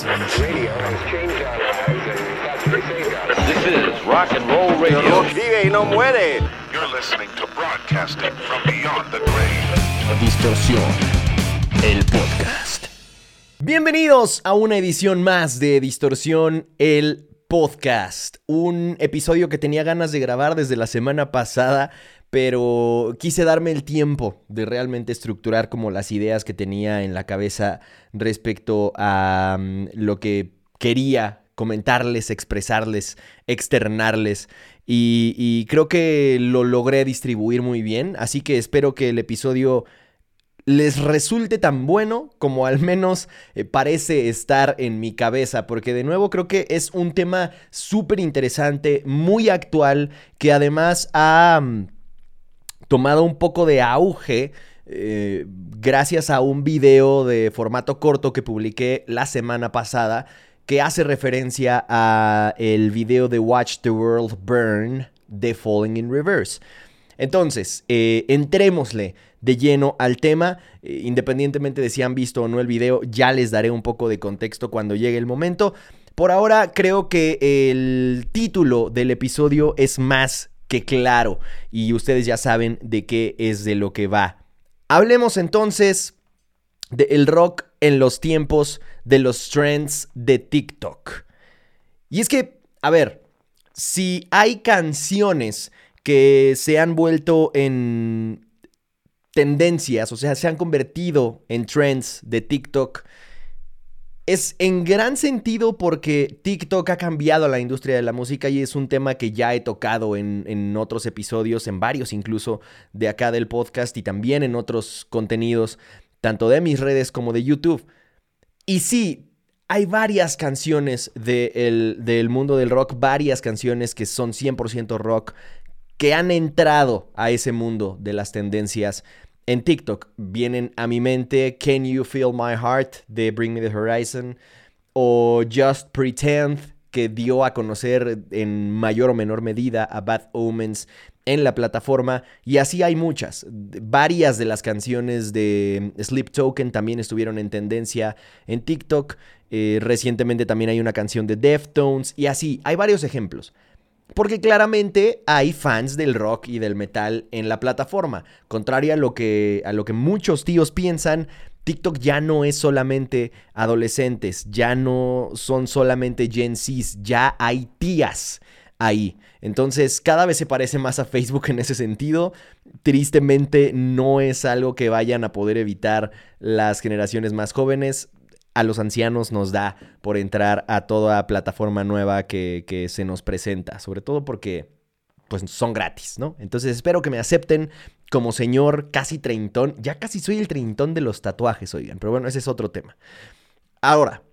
This is rock and roll radio. Vive y no muere. You're listening to broadcasting from beyond the grave. Distorsión, el podcast. Bienvenidos a una edición más de Distorsión, el podcast. Un episodio que tenía ganas de grabar desde la semana pasada, pero quise darme el tiempo de realmente estructurar como las ideas que tenía en la cabeza respecto a mm, lo que quería comentarles, expresarles, externarles. Y, creo que lo logré distribuir muy bien, así que espero que el episodio les resulte tan bueno como al menos eh, parece estar en mi cabeza, porque de nuevo creo que es un tema súper interesante, muy actual, que además ha mm, tomado un poco de auge. eh, gracias a un video de formato corto que publiqué la semana pasada que hace referencia a el video de Watch the World Burn de Falling in Reverse. Entonces, eh, entrémosle de lleno al tema. Eh, independientemente de si han visto o no el video, ya les daré un poco de contexto cuando llegue el momento. Por ahora, creo que el título del episodio es más que claro y ustedes ya saben de qué es de lo que va. Hablemos entonces del rock en los tiempos de los trends de TikTok. Y es que, a ver, si hay canciones que se han vuelto en tendencias, o sea, se han convertido en trends de TikTok, es en gran sentido porque TikTok ha cambiado la industria de la música y es un tema que ya he tocado en, en, otros episodios, en varios incluso de acá del podcast y también en otros contenidos, tanto de mis redes como de YouTube. Y sí, hay varias canciones de el, del mundo del rock, varias canciones que son 100% rock, que han entrado a ese mundo de las tendencias en TikTok. Vienen a mi mente Can You Feel My Heart de Bring Me the Horizon o Just Pretend que dio a conocer en mayor o menor medida a Bad Omens en la plataforma y así hay muchas. Varias de las canciones de Sleep Token también estuvieron en tendencia en TikTok. Eh, recientemente también hay una canción de Deftones y así, hay varios ejemplos. Porque claramente hay fans del rock y del metal en la plataforma. Contrario a lo que, a lo que muchos tíos piensan, TikTok ya no es solamente adolescentes, ya no son solamente Gen Zs, ya hay tías ahí. Entonces cada vez se parece más a Facebook en ese sentido. Tristemente no es algo que vayan a poder evitar las generaciones más jóvenes a los ancianos nos da por entrar a toda plataforma nueva que, se nos presenta, sobre todo porque pues son gratis, ¿no? Entonces espero que me acepten como señor casi treintón, ya casi soy el treintón de los tatuajes, oigan, pero bueno, ese es otro tema. Ahora,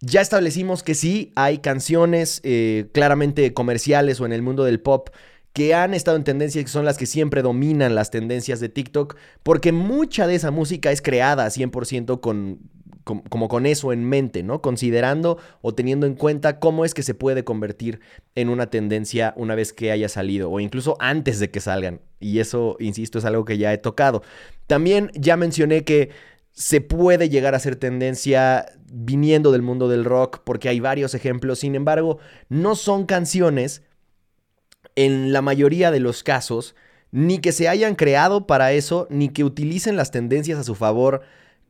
ya establecimos que sí, hay canciones eh, claramente comerciales o en el mundo del pop que han estado en tendencia y que son las que siempre dominan las tendencias de TikTok, porque mucha de esa música es creada 100% con como con eso en mente, ¿no? Considerando o teniendo en cuenta cómo es que se puede convertir en una tendencia una vez que haya salido o incluso antes de que salgan. Y eso, insisto, es algo que ya he tocado. También ya mencioné que se puede llegar a ser tendencia viniendo del mundo del rock porque hay varios ejemplos. Sin embargo, no son canciones en la mayoría de los casos ni que se hayan creado para eso, ni que utilicen las tendencias a su favor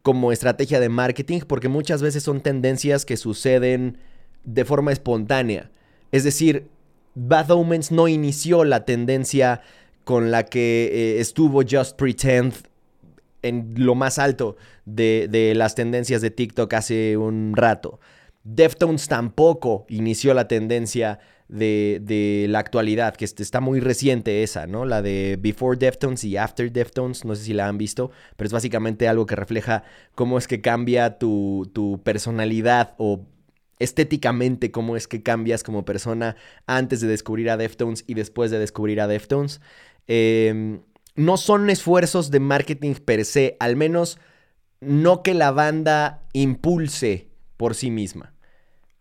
como estrategia de marketing, porque muchas veces son tendencias que suceden de forma espontánea. Es decir, Bad Omens no inició la tendencia con la que eh, estuvo Just Pretend en lo más alto de, de, las tendencias de TikTok hace un rato. Deftones tampoco inició la tendencia de, de, la actualidad, que está muy reciente esa, ¿no? La de Before Deftones y After Deftones, no sé si la han visto, pero es básicamente algo que refleja cómo es que cambia tu, tu personalidad o estéticamente cómo es que cambias como persona antes de descubrir a Deftones y después de descubrir a Deftones. Eh, no son esfuerzos de marketing per se, al menos no que la banda impulse por sí misma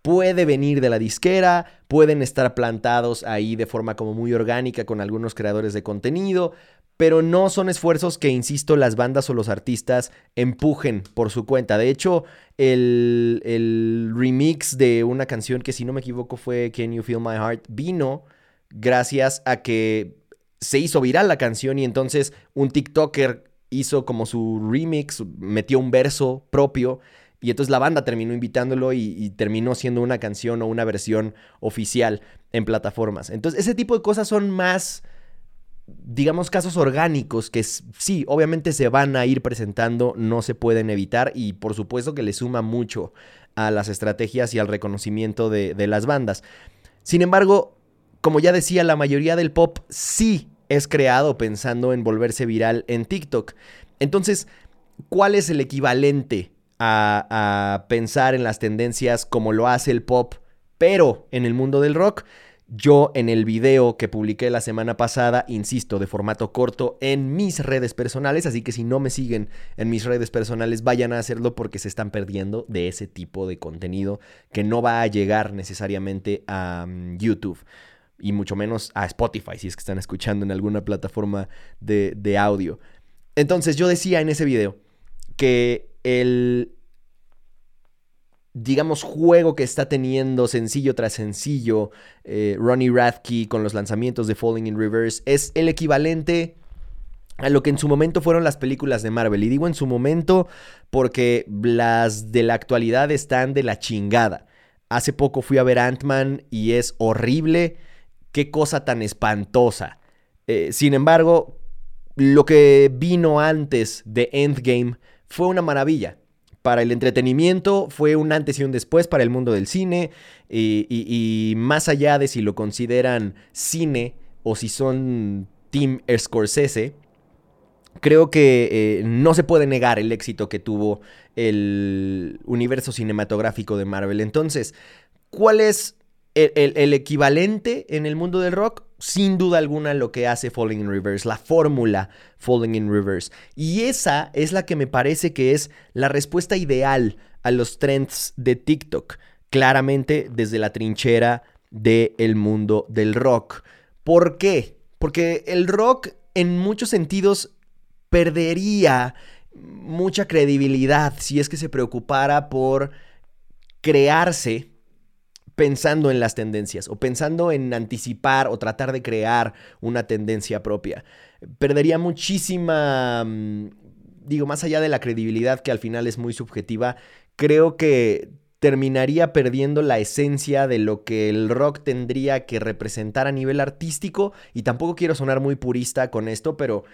puede venir de la disquera, pueden estar plantados ahí de forma como muy orgánica con algunos creadores de contenido, pero no son esfuerzos que, insisto, las bandas o los artistas empujen por su cuenta. De hecho, el, el remix de una canción que, si no me equivoco, fue Can You Feel My Heart, vino gracias a que se hizo viral la canción y entonces un TikToker hizo como su remix, metió un verso propio y entonces la banda terminó invitándolo y, terminó siendo una canción o una versión oficial en plataformas. Entonces ese tipo de cosas son más, digamos, casos orgánicos que sí, obviamente se van a ir presentando, no se pueden evitar y por supuesto que le suma mucho a las estrategias y al reconocimiento de, las bandas. Sin embargo, como ya decía, la mayoría del pop sí es creado pensando en volverse viral en TikTok. Entonces, ¿cuál es el equivalente a, pensar en las tendencias como lo hace el pop, pero en el mundo del rock. Yo en el video que publiqué la semana pasada, insisto, de formato corto en mis redes personales, así que si no me siguen en mis redes personales, vayan a hacerlo porque se están perdiendo de ese tipo de contenido que no va a llegar necesariamente a mm, YouTube y mucho menos a Spotify, si es que están escuchando en alguna plataforma de, de audio. Entonces yo decía en ese video que el, digamos, juego que está teniendo sencillo tras sencillo eh, Ronnie Radke con los lanzamientos de Falling in Reverse es el equivalente a lo que en su momento fueron las películas de Marvel. Y digo en su momento porque las de la actualidad están de la chingada. Hace poco fui a ver Ant-Man y es horrible. Qué cosa tan espantosa. Eh, sin embargo, lo que vino antes de Endgame fue una maravilla. Para el entretenimiento fue un antes y un después para el mundo del cine y, más allá de si lo consideran cine o si son Team Scorsese, creo que eh, no se puede negar el éxito que tuvo el universo cinematográfico de Marvel. Entonces, ¿cuál es el, equivalente en el mundo del rock, sin duda alguna, lo que hace Falling in Reverse, la fórmula Falling in Reverse. Y esa es la que me parece que es la respuesta ideal a los trends de TikTok, claramente desde la trinchera del mundo del rock. ¿Por qué? Porque el rock en muchos sentidos perdería mucha credibilidad si es que se preocupara por crearse pensando en las tendencias o pensando en anticipar o tratar de crear una tendencia propia. Perdería muchísima, mm, digo, más allá de la credibilidad que al final es muy subjetiva, creo que terminaría perdiendo la esencia de lo que el rock tendría que representar a nivel artístico y tampoco quiero sonar muy purista con esto, pero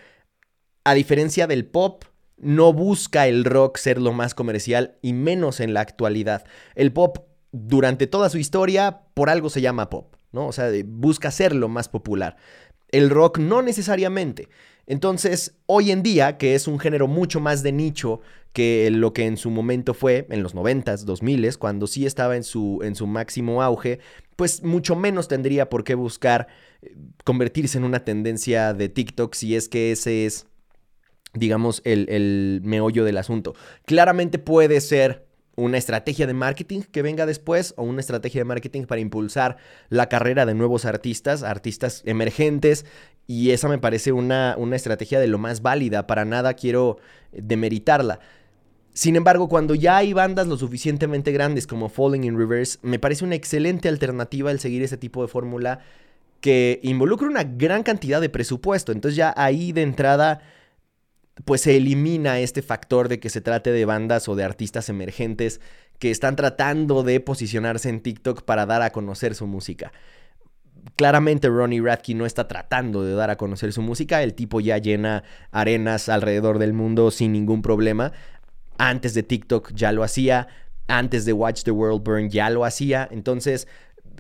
a diferencia del pop, no busca el rock ser lo más comercial y menos en la actualidad. El pop durante toda su historia, por algo se llama pop, ¿no? O sea, busca ser lo más popular. El rock no necesariamente. Entonces, hoy en día, que es un género mucho más de nicho que lo que en su momento fue, en los 90s, 2000s, cuando sí estaba en su, en su máximo auge, pues mucho menos tendría por qué buscar eh, convertirse en una tendencia de TikTok si es que ese es, digamos, el, el meollo del asunto. Claramente puede ser una estrategia de marketing que venga después o una estrategia de marketing para impulsar la carrera de nuevos artistas, artistas emergentes. Y esa me parece una, una estrategia de lo más válida. Para nada quiero demeritarla. Sin embargo, cuando ya hay bandas lo suficientemente grandes como Falling in Reverse, me parece una excelente alternativa el seguir ese tipo de fórmula que involucra una gran cantidad de presupuesto. Entonces ya ahí de entrada pues se elimina este factor de que se trate de bandas o de artistas emergentes que están tratando de posicionarse en TikTok para dar a conocer su música. Claramente Ronnie Radke no está tratando de dar a conocer su música, el tipo ya llena arenas alrededor del mundo sin ningún problema. Antes de TikTok ya lo hacía, antes de Watch the World Burn ya lo hacía, entonces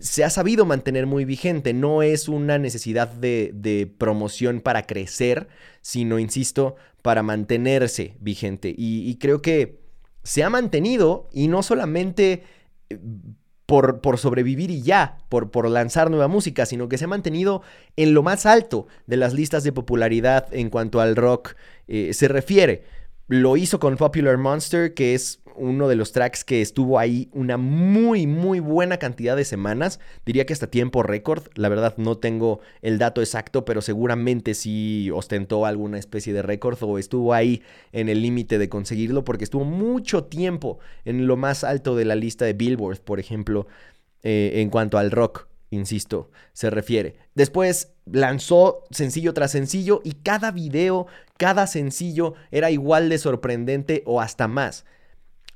se ha sabido mantener muy vigente. No es una necesidad de, promoción para crecer, sino, insisto, para mantenerse vigente. Y, creo que se ha mantenido y no solamente eh, por, por sobrevivir y ya, por, por, lanzar nueva música, sino que se ha mantenido en lo más alto de las listas de popularidad en cuanto al rock eh, se refiere. Lo hizo con Popular Monster, que es uno de los tracks que estuvo ahí una muy, muy buena cantidad de semanas. Diría que hasta tiempo récord. La verdad no tengo el dato exacto, pero seguramente sí ostentó alguna especie de récord o estuvo ahí en el límite de conseguirlo porque estuvo mucho tiempo en lo más alto de la lista de Billboard, por ejemplo, eh, en cuanto al rock insisto, se refiere. Después lanzó sencillo tras sencillo y cada video, cada sencillo era igual de sorprendente o hasta más.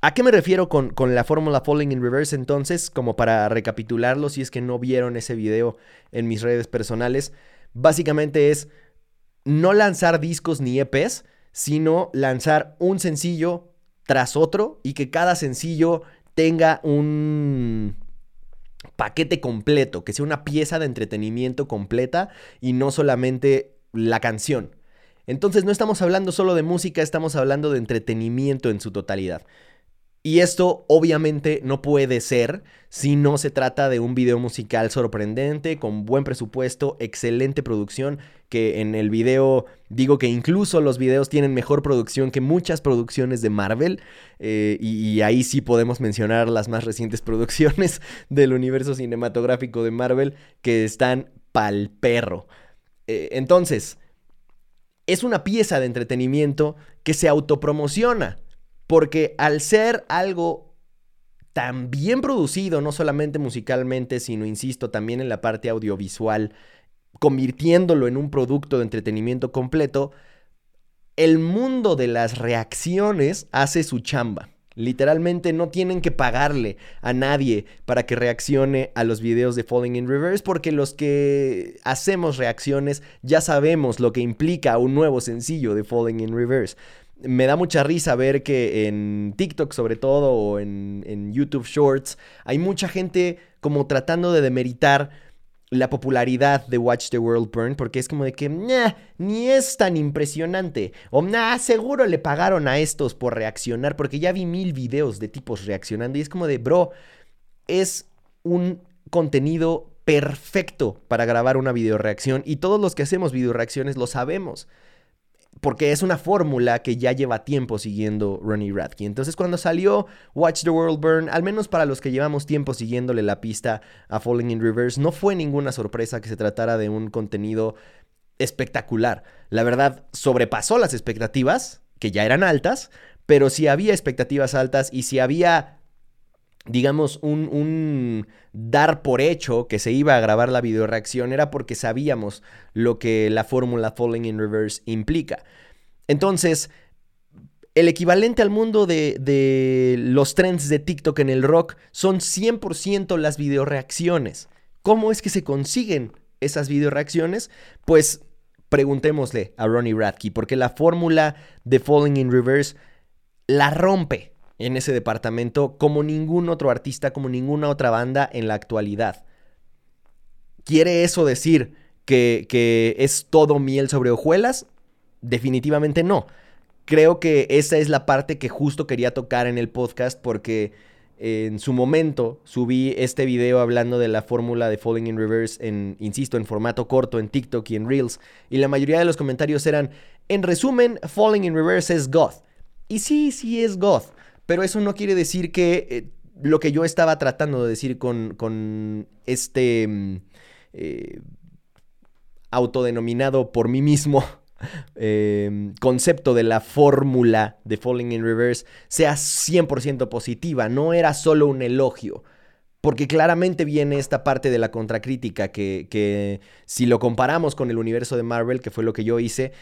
¿A qué me refiero con, con la fórmula Falling in Reverse entonces? Como para recapitularlo, si es que no vieron ese video en mis redes personales. Básicamente es no lanzar discos ni EPs, sino lanzar un sencillo tras otro y que cada sencillo tenga un, paquete completo, que sea una pieza de entretenimiento completa y no solamente la canción. Entonces no estamos hablando solo de música, estamos hablando de entretenimiento en su totalidad. Y esto obviamente no puede ser si no se trata de un video musical sorprendente, con buen presupuesto, excelente producción, que en el video digo que incluso los videos tienen mejor producción que muchas producciones de Marvel, eh, y, ahí sí podemos mencionar las más recientes producciones del universo cinematográfico de Marvel que están pal perro. Eh, entonces, es una pieza de entretenimiento que se autopromociona porque al ser algo tan bien producido, no solamente musicalmente, sino, insisto, también en la parte audiovisual, convirtiéndolo en un producto de entretenimiento completo, el mundo de las reacciones hace su chamba. Literalmente no tienen que pagarle a nadie para que reaccione a los videos de Falling in Reverse porque los que hacemos reacciones ya sabemos lo que implica un nuevo sencillo de Falling in Reverse me da mucha risa ver que en TikTok sobre todo o en, YouTube Shorts hay mucha gente como tratando de demeritar la popularidad de Watch the World Burn porque es como de que ni es tan impresionante o nah, seguro le pagaron a estos por reaccionar porque ya vi mil videos de tipos reaccionando y es como de bro es un contenido perfecto para grabar una video reacción y todos los que hacemos video reacciones lo sabemos porque es una fórmula que ya lleva tiempo siguiendo Ronnie Radke. Entonces cuando salió Watch the World Burn, al menos para los que llevamos tiempo siguiéndole la pista a Falling in Reverse, no fue ninguna sorpresa que se tratara de un contenido espectacular. La verdad, sobrepasó las expectativas, que ya eran altas, pero si había expectativas altas y si había digamos, un, dar por hecho que se iba a grabar la videoreacción era porque sabíamos lo que la fórmula Falling in Reverse implica. Entonces, el equivalente al mundo de, de los trends de TikTok en el rock son 100% las videoreacciones. ¿Cómo es que se consiguen esas videoreacciones? Pues preguntémosle a Ronnie Radke, porque la fórmula de Falling in Reverse la rompe en ese departamento como ningún otro artista, como ninguna otra banda en la actualidad. ¿Quiere eso decir que, es todo miel sobre hojuelas? Definitivamente no. Creo que esa es la parte que justo quería tocar en el podcast porque en su momento subí este video hablando de la fórmula de Falling in Reverse en, insisto, en formato corto en TikTok y en Reels. Y la mayoría de los comentarios eran, en resumen, Falling in Reverse es goth. Y sí, sí es goth. Pero eso no quiere decir que eh, lo que yo estaba tratando de decir con, este mm, eh, autodenominado por mí mismo em, concepto de la fórmula de Falling in Reverse sea 100% positiva. No era solo un elogio. Porque claramente viene esta parte de la contracrítica que, que, si lo comparamos con el universo de Marvel, que fue lo que yo hice,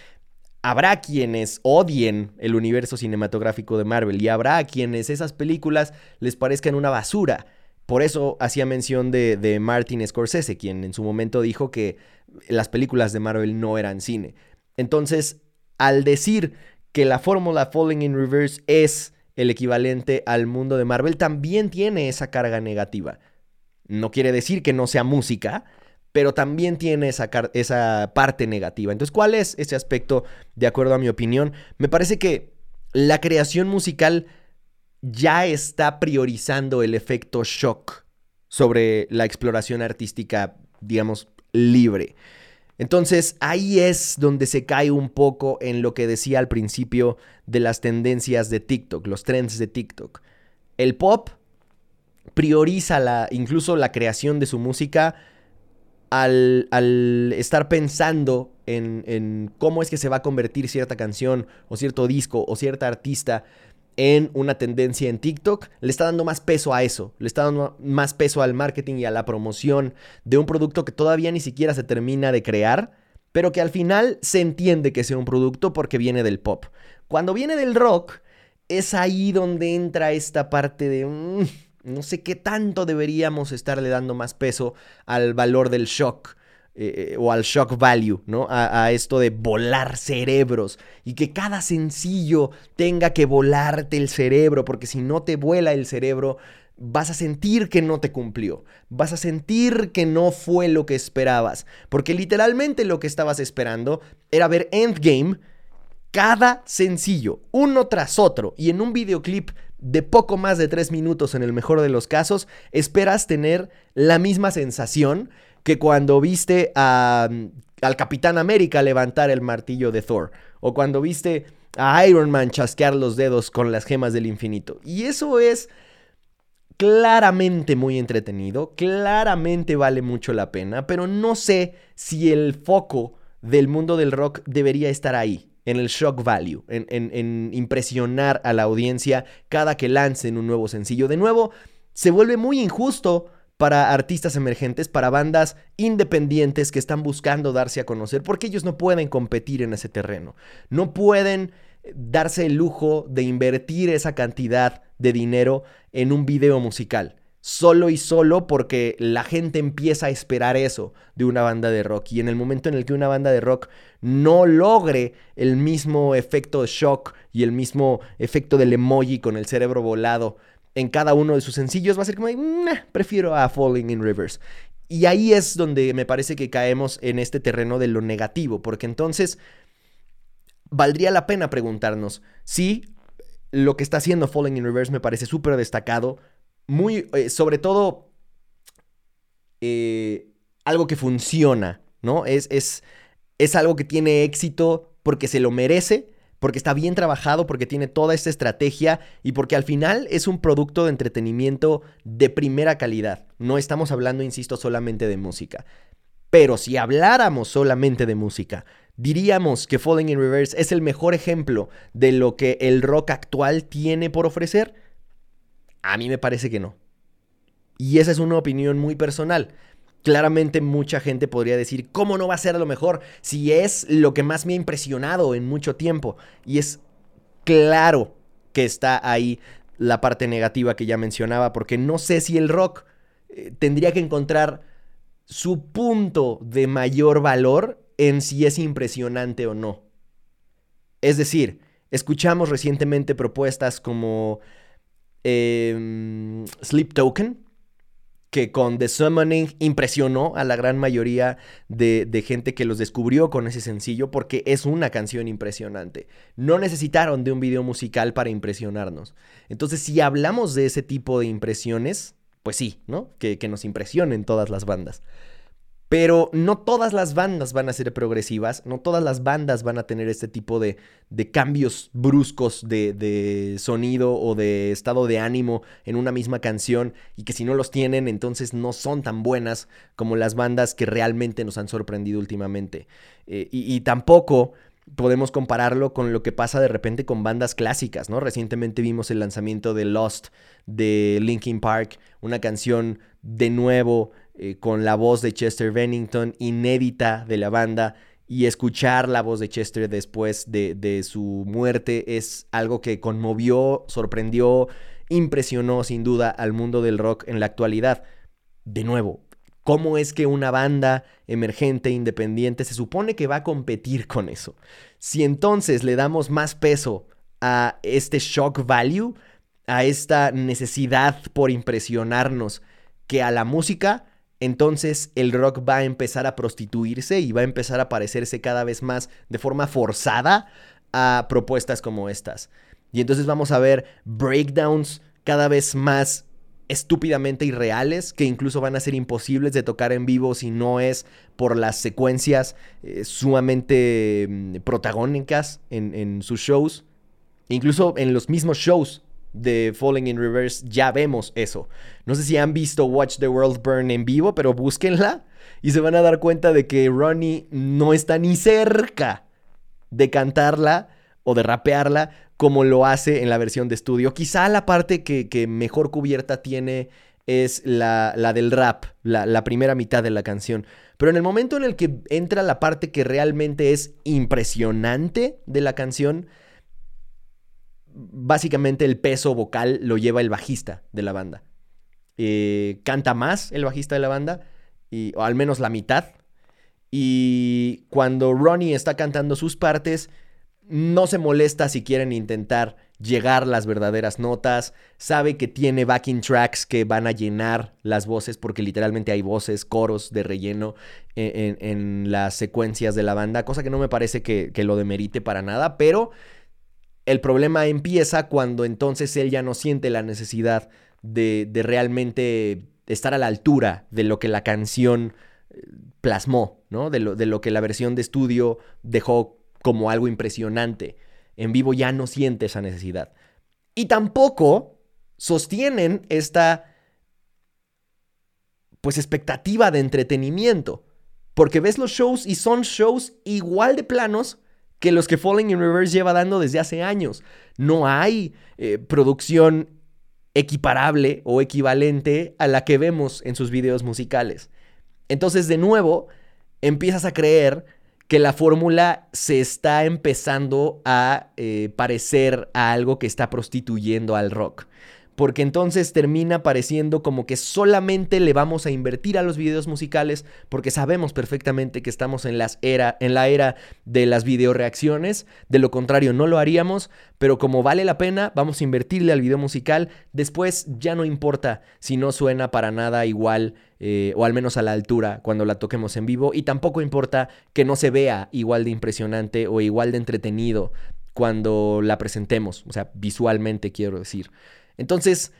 habrá quienes odien el universo cinematográfico de Marvel y habrá quienes esas películas les parezcan una basura. Por eso hacía mención de, de, Martin Scorsese, quien en su momento dijo que las películas de Marvel no eran cine. Entonces, al decir que la fórmula Falling in Reverse es el equivalente al mundo de Marvel, también tiene esa carga negativa. No quiere decir que no sea música, pero también tiene esa, esa parte negativa. Entonces, ¿cuál es ese aspecto de acuerdo a mi opinión? Me parece que la creación musical ya está priorizando el efecto shock sobre la exploración artística, digamos, libre. Entonces ahí es donde se cae un poco en lo que decía al principio de las tendencias de TikTok, los trends de TikTok. El pop prioriza la, incluso la creación de su música al, estar pensando en, en, cómo es que se va a convertir cierta canción o cierto disco o cierta artista en una tendencia en TikTok, le está dando más peso a eso, le está dando más peso al marketing y a la promoción de un producto que todavía ni siquiera se termina de crear, pero que al final se entiende que sea un producto porque viene del pop. Cuando viene del rock, es ahí donde entra esta parte de... No sé qué tanto deberíamos estarle dando más peso al valor del shock eh, o al shock value, ¿no? A, a, esto de volar cerebros y que cada sencillo tenga que volarte el cerebro, porque si no te vuela el cerebro, vas a sentir que no te cumplió, vas a sentir que no fue lo que esperabas, porque literalmente lo que estabas esperando era ver Endgame cada sencillo, uno tras otro, y en un videoclip de poco más de tres minutos en el mejor de los casos, esperas tener la misma sensación que cuando viste a, al Capitán América levantar el martillo de Thor, o cuando viste a Iron Man chasquear los dedos con las gemas del infinito. Y eso es claramente muy entretenido, claramente vale mucho la pena, pero no sé si el foco del mundo del rock debería estar ahí, en el shock value, en, en, en impresionar a la audiencia cada que lancen un nuevo sencillo. De nuevo, se vuelve muy injusto para artistas emergentes, para bandas independientes que están buscando darse a conocer, porque ellos no pueden competir en ese terreno. No pueden darse el lujo de invertir esa cantidad de dinero en un video musical. Solo y solo porque la gente empieza a esperar eso de una banda de rock. Y en el momento en el que una banda de rock no logre el mismo efecto de shock y el mismo efecto del emoji con el cerebro volado en cada uno de sus sencillos, va a ser como, prefiero a Falling in Rivers. Y ahí es donde me parece que caemos en este terreno de lo negativo, porque entonces valdría la pena preguntarnos si lo que está haciendo Falling in Reverse me parece súper destacado, muy, eh, sobre todo, eh, algo que funciona, ¿no? Es, es, es algo que tiene éxito porque se lo merece porque está bien trabajado, porque tiene toda esta estrategia y porque al final es un producto de entretenimiento de primera calidad. No estamos hablando, insisto, solamente de música. Pero si habláramos solamente de música, diríamos que Falling in Reverse es el mejor ejemplo de lo que el rock actual tiene por ofrecer. A mí me parece que no. Y esa es una opinión muy personal. Claramente mucha gente podría decir, ¿cómo no va a ser lo mejor si es lo que más me ha impresionado en mucho tiempo? Y es claro que está ahí la parte negativa que ya mencionaba, porque no sé si el rock eh, tendría que encontrar su punto de mayor valor en si es impresionante o no. Es decir, escuchamos recientemente propuestas como eh, Sleep Token, que con The Summoning impresionó a la gran mayoría de, de, gente que los descubrió con ese sencillo porque es una canción impresionante. No necesitaron de un video musical para impresionarnos. Entonces, si hablamos de ese tipo de impresiones, pues sí, ¿no? Que, que nos impresionen todas las bandas. Pero no todas las bandas van a ser progresivas, no todas las bandas van a tener este tipo de, de cambios bruscos de, de, sonido o de estado de ánimo en una misma canción y que si no los tienen entonces no son tan buenas como las bandas que realmente nos han sorprendido últimamente. Eh, y, y tampoco podemos compararlo con lo que pasa de repente con bandas clásicas, ¿no? Recientemente vimos el lanzamiento de Lost de Linkin Park, una canción de nuevo eh, con la voz de Chester Bennington, inédita de la banda, y escuchar la voz de Chester después de, de su muerte es algo que conmovió, sorprendió, impresionó sin duda al mundo del rock en la actualidad. De nuevo, ¿Cómo es que una banda emergente, independiente, se supone que va a competir con eso? Si entonces le damos más peso a este shock value, a esta necesidad por impresionarnos que a la música, entonces el rock va a empezar a prostituirse y va a empezar a parecerse cada vez más de forma forzada a propuestas como estas. Y entonces vamos a ver breakdowns cada vez más estúpidamente irreales que incluso van a ser imposibles de tocar en vivo si no es por las secuencias eh, sumamente mm, protagónicas en, en sus shows. Incluso en los mismos shows de Falling in Reverse ya vemos eso. No sé si han visto Watch the World Burn en vivo, pero búsquenla y se van a dar cuenta de que Ronnie no está ni cerca de cantarla o de rapearla como lo hace en la versión de estudio. Quizá la parte que, mejor cubierta tiene es la, del rap, la, la, primera mitad de la canción. Pero en el momento en el que entra la parte que realmente es impresionante de la canción, básicamente el peso vocal lo lleva el bajista de la banda. Eh, canta más el bajista de la banda, y, o al menos la mitad. Y cuando Ronnie está cantando sus partes, no se molesta si quieren intentar llegar las verdaderas notas, sabe que tiene backing tracks que van a llenar las voces, porque literalmente hay voces, coros de relleno en, las secuencias de la banda, cosa que no me parece que, que lo demerite para nada, pero el problema empieza cuando entonces él ya no siente la necesidad de, realmente estar a la altura de lo que la canción eh, plasmó, ¿no? De lo, de lo que la versión de estudio dejó como algo impresionante. En vivo ya no siente esa necesidad. Y tampoco sostienen esta pues expectativa de entretenimiento. Porque ves los shows y son shows igual de planos que los que Falling in Reverse lleva dando desde hace años. No hay eh, producción equiparable o equivalente a la que vemos en sus videos musicales. Entonces, de nuevo, empiezas a creer que la fórmula se está empezando a eh, parecer a algo que está prostituyendo al rock porque entonces termina pareciendo como que solamente le vamos a invertir a los videos musicales porque sabemos perfectamente que estamos en, era, en la era de las videoreacciones, de lo contrario no lo haríamos, pero como vale la pena, vamos a invertirle al video musical, después ya no importa si no suena para nada igual eh, o al menos a la altura cuando la toquemos en vivo. Y tampoco importa que no se vea igual de impresionante o igual de entretenido cuando la presentemos, o sea, visualmente quiero decir. Entonces,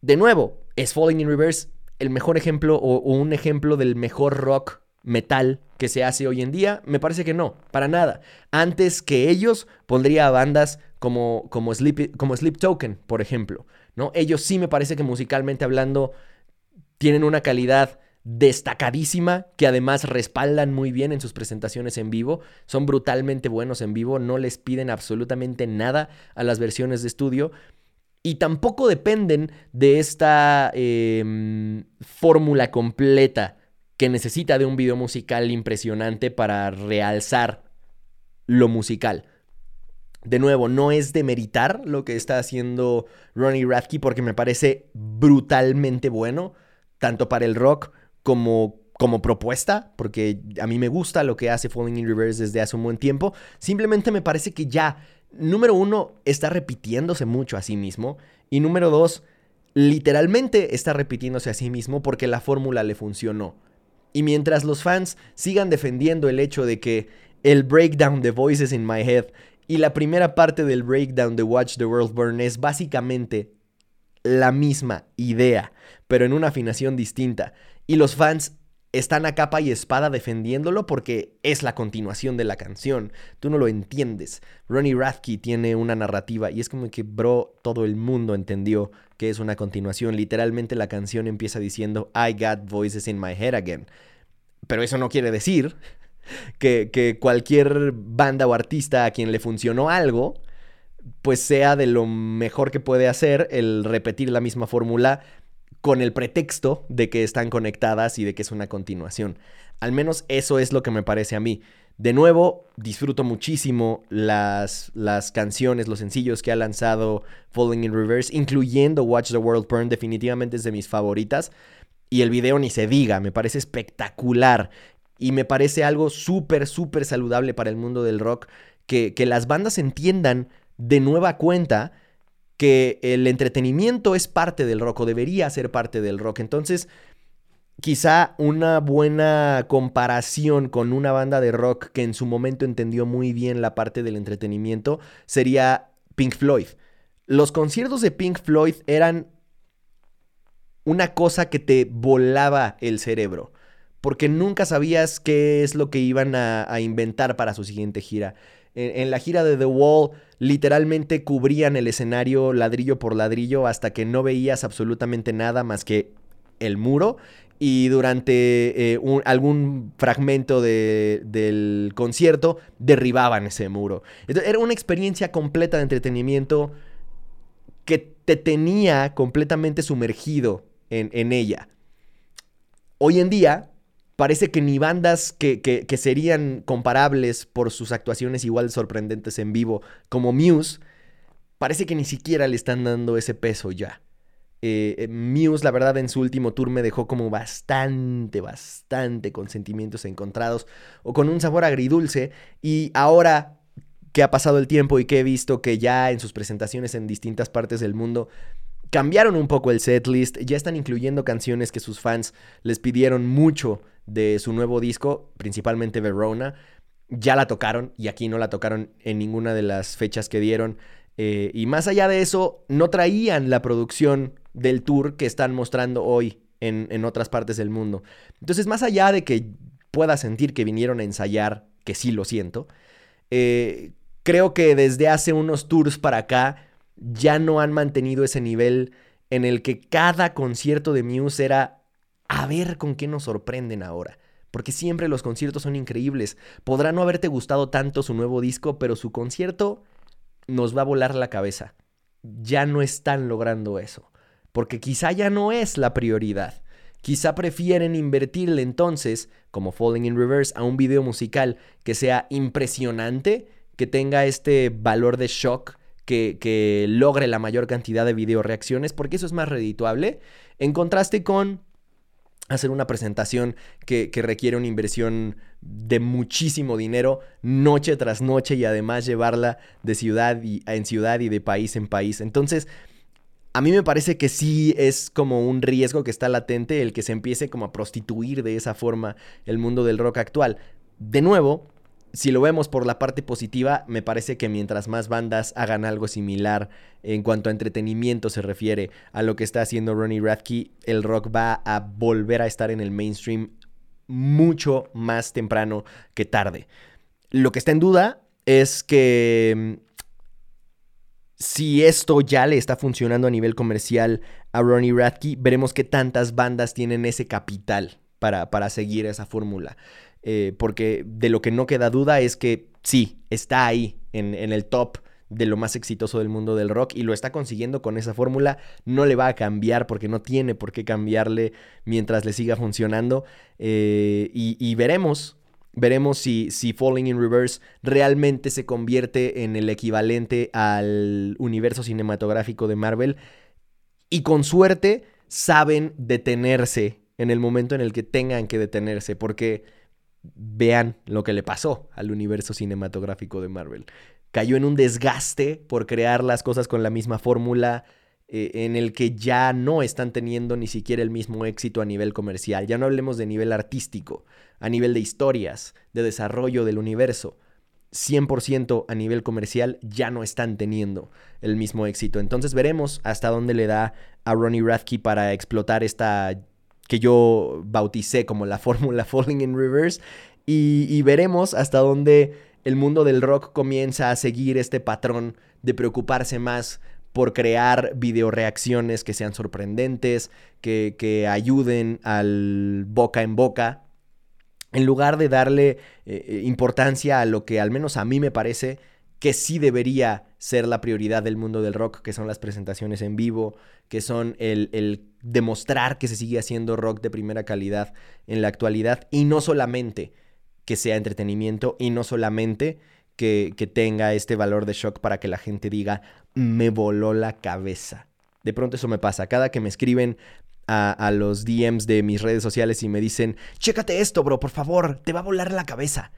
de nuevo, ¿es Falling in Reverse el mejor ejemplo o, un ejemplo del mejor rock metal que se hace hoy en día? Me parece que no, para nada. Antes que ellos, pondría a bandas como, como, Sleep, como Sleep Token, por ejemplo. ¿no? Ellos sí me parece que musicalmente hablando tienen una calidad destacadísima que además respaldan muy bien en sus presentaciones en vivo, son brutalmente buenos en vivo, no les piden absolutamente nada a las versiones de estudio y tampoco dependen de esta em, fórmula completa que necesita de un video musical impresionante para realzar lo musical. De nuevo, no es demeritar lo que está haciendo Ronnie Radke porque me parece brutalmente bueno, tanto para el rock como como propuesta, porque a mí me gusta lo que hace Falling in Reverse desde hace un buen tiempo. Simplemente me parece que ya número uno, está repitiéndose mucho a sí mismo. Y número dos, literalmente está repitiéndose a sí mismo porque la fórmula le funcionó. Y mientras los fans sigan defendiendo el hecho de que el breakdown de Voices in My Head y la primera parte del breakdown de Watch the World Burn es básicamente la misma idea, pero en una afinación distinta. Y los fans están a capa y espada defendiéndolo porque es la continuación de la canción. Tú no lo entiendes. Ronnie Rathke tiene una narrativa y es como que, bro, todo el mundo entendió que es una continuación. Literalmente la canción empieza diciendo I got voices in my head again. Pero eso no quiere decir que, que cualquier banda o artista a quien le funcionó algo, pues sea de lo mejor que puede hacer el repetir la misma fórmula con el pretexto de que están conectadas y de que es una continuación. Al menos eso es lo que me parece a mí. De nuevo, disfruto muchísimo las, las canciones, los sencillos que ha lanzado Falling in Reverse, incluyendo Watch the World Burn, definitivamente es de mis favoritas. Y el video ni se diga, me parece espectacular. Y me parece algo súper, súper saludable para el mundo del rock, que, que las bandas entiendan de nueva cuenta que el entretenimiento es parte del rock o debería ser parte del rock. Entonces, quizá una buena comparación con una banda de rock que en su momento entendió muy bien la parte del entretenimiento sería Pink Floyd. Los conciertos de Pink Floyd eran una cosa que te volaba el cerebro, porque nunca sabías qué es lo que iban a, a inventar para su siguiente gira. En, la gira de The Wall literalmente cubrían el escenario ladrillo por ladrillo hasta que no veías absolutamente nada más que el muro y durante eh, algún fragmento de, del concierto derribaban ese muro. Entonces, era una experiencia completa de entretenimiento que te tenía completamente sumergido en ella. Hoy en día, parece que ni bandas que, que, que, serían comparables por sus actuaciones igual sorprendentes en vivo como Muse, parece que ni siquiera le están dando ese peso ya. Eh, Muse, la verdad, en su último tour me dejó como bastante, bastante con sentimientos encontrados o con un sabor agridulce. Y ahora que ha pasado el tiempo y que he visto que ya en sus presentaciones en distintas partes del mundo cambiaron un poco el setlist, ya están incluyendo canciones que sus fans les pidieron mucho de su nuevo disco, principalmente Verona. Ya la tocaron y aquí no la tocaron en ninguna de las fechas que dieron. Eh, y más allá de eso, no traían la producción del tour que están mostrando hoy en, en, otras partes del mundo. Entonces, más allá de que pueda sentir que vinieron a ensayar, que sí lo siento, eh, creo que desde hace unos tours para acá ya no han mantenido ese nivel en el que cada concierto de Muse era a ver con qué nos sorprenden ahora. Porque siempre los conciertos son increíbles. Podrá no haberte gustado tanto su nuevo disco, pero su concierto nos va a volar la cabeza. Ya no están logrando eso porque quizá ya no es la prioridad. Quizá prefieren invertirle entonces, como Falling in Reverse, a un video musical que sea impresionante, que tenga este valor de shock, que, logre la mayor cantidad de video reacciones, porque eso es más redituable, en contraste con hacer una presentación que, requiere una inversión de muchísimo dinero noche tras noche y además llevarla de ciudad y, en ciudad y de país en país. Entonces, a mí me parece que sí es como un riesgo que está latente el que se empiece como a prostituir de esa forma el mundo del rock actual. De nuevo, si lo vemos por la parte positiva, me parece que mientras más bandas hagan algo similar en cuanto a entretenimiento se refiere a lo que está haciendo Ronnie Radke, el rock va a volver a estar en el mainstream mucho más temprano que tarde. Lo que está en duda es que si esto ya le está funcionando a nivel comercial a Ronnie Radke, veremos qué tantas bandas tienen ese capital para, para seguir esa fórmula. Eh, porque de lo que no queda duda es que sí, está ahí en, el top de lo más exitoso del mundo del rock y lo está consiguiendo con esa fórmula. No le va a cambiar porque no tiene por qué cambiarle mientras le siga funcionando. Eh, y, y veremos Veremos si, si, Falling in Reverse realmente se convierte en el equivalente al universo cinematográfico de Marvel. Y con suerte saben detenerse en el momento en el que tengan que detenerse. Porque vean lo que le pasó al universo cinematográfico de Marvel. Cayó en un desgaste por crear las cosas con la misma fórmula eh, en el que ya no están teniendo ni siquiera el mismo éxito a nivel comercial. Ya no hablemos de nivel artístico, a nivel de historias, de desarrollo del universo. 100% a nivel comercial ya no están teniendo el mismo éxito. Entonces veremos hasta dónde le da a Ronnie Radke para explotar esta que yo bauticé como la fórmula Falling in Reverse y, veremos hasta dónde el mundo del rock comienza a seguir este patrón de preocuparse más por crear videoreacciones que sean sorprendentes, que, que ayuden al boca en boca, en lugar de darle eh, importancia a lo que al menos a mí me parece que sí debería ser la prioridad del mundo del rock, que son las presentaciones en vivo, que son el, demostrar que se sigue haciendo rock de primera calidad en la actualidad y no solamente que sea entretenimiento y no solamente que, tenga este valor de shock para que la gente diga, me voló la cabeza. De pronto eso me pasa. Cada que me escriben a, a, los DMs de mis redes sociales y me dicen, chécate esto, bro, por favor, te va a volar la cabeza.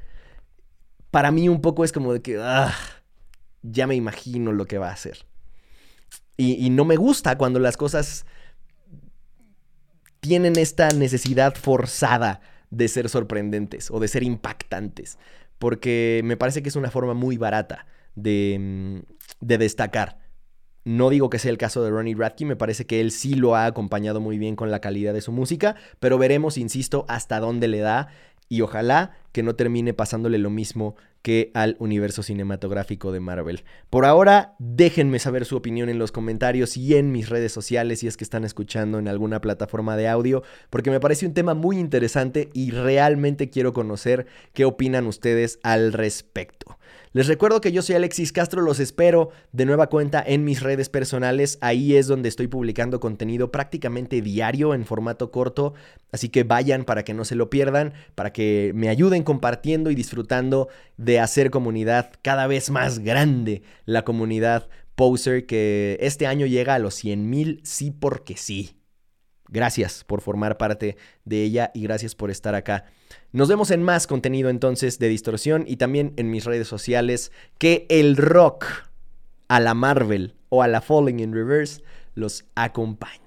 Para mí un poco es como de que, ah, ya me imagino lo que va a hacer. Y, no me gusta cuando las cosas tienen esta necesidad forzada de ser sorprendentes o de ser impactantes porque me parece que es una forma muy barata de, mm, de destacar. No digo que sea el caso de Ronnie Radke, me parece que él sí lo ha acompañado muy bien con la calidad de su música, pero veremos, insisto, hasta dónde le da y ojalá que no termine pasándole lo mismo que al universo cinematográfico de Marvel. Por ahora, déjenme saber su opinión en los comentarios y en mis redes sociales si es que están escuchando en alguna plataforma de audio, porque me parece un tema muy interesante y realmente quiero conocer qué opinan ustedes al respecto. Les recuerdo que yo soy Alexis Castro, los espero de nueva cuenta en mis redes personales, ahí es donde estoy publicando contenido prácticamente diario en formato corto, así que vayan para que no se lo pierdan, para que me ayuden compartiendo y disfrutando de hacer comunidad cada vez más grande, la comunidad Poser que este año llega a los 100 mil sí porque sí. Gracias por formar parte de ella y gracias por estar acá. Nos vemos en más contenido entonces de distorsión y también en mis redes sociales. Que el rock a la Marvel o a la Falling in Reverse los acompañe.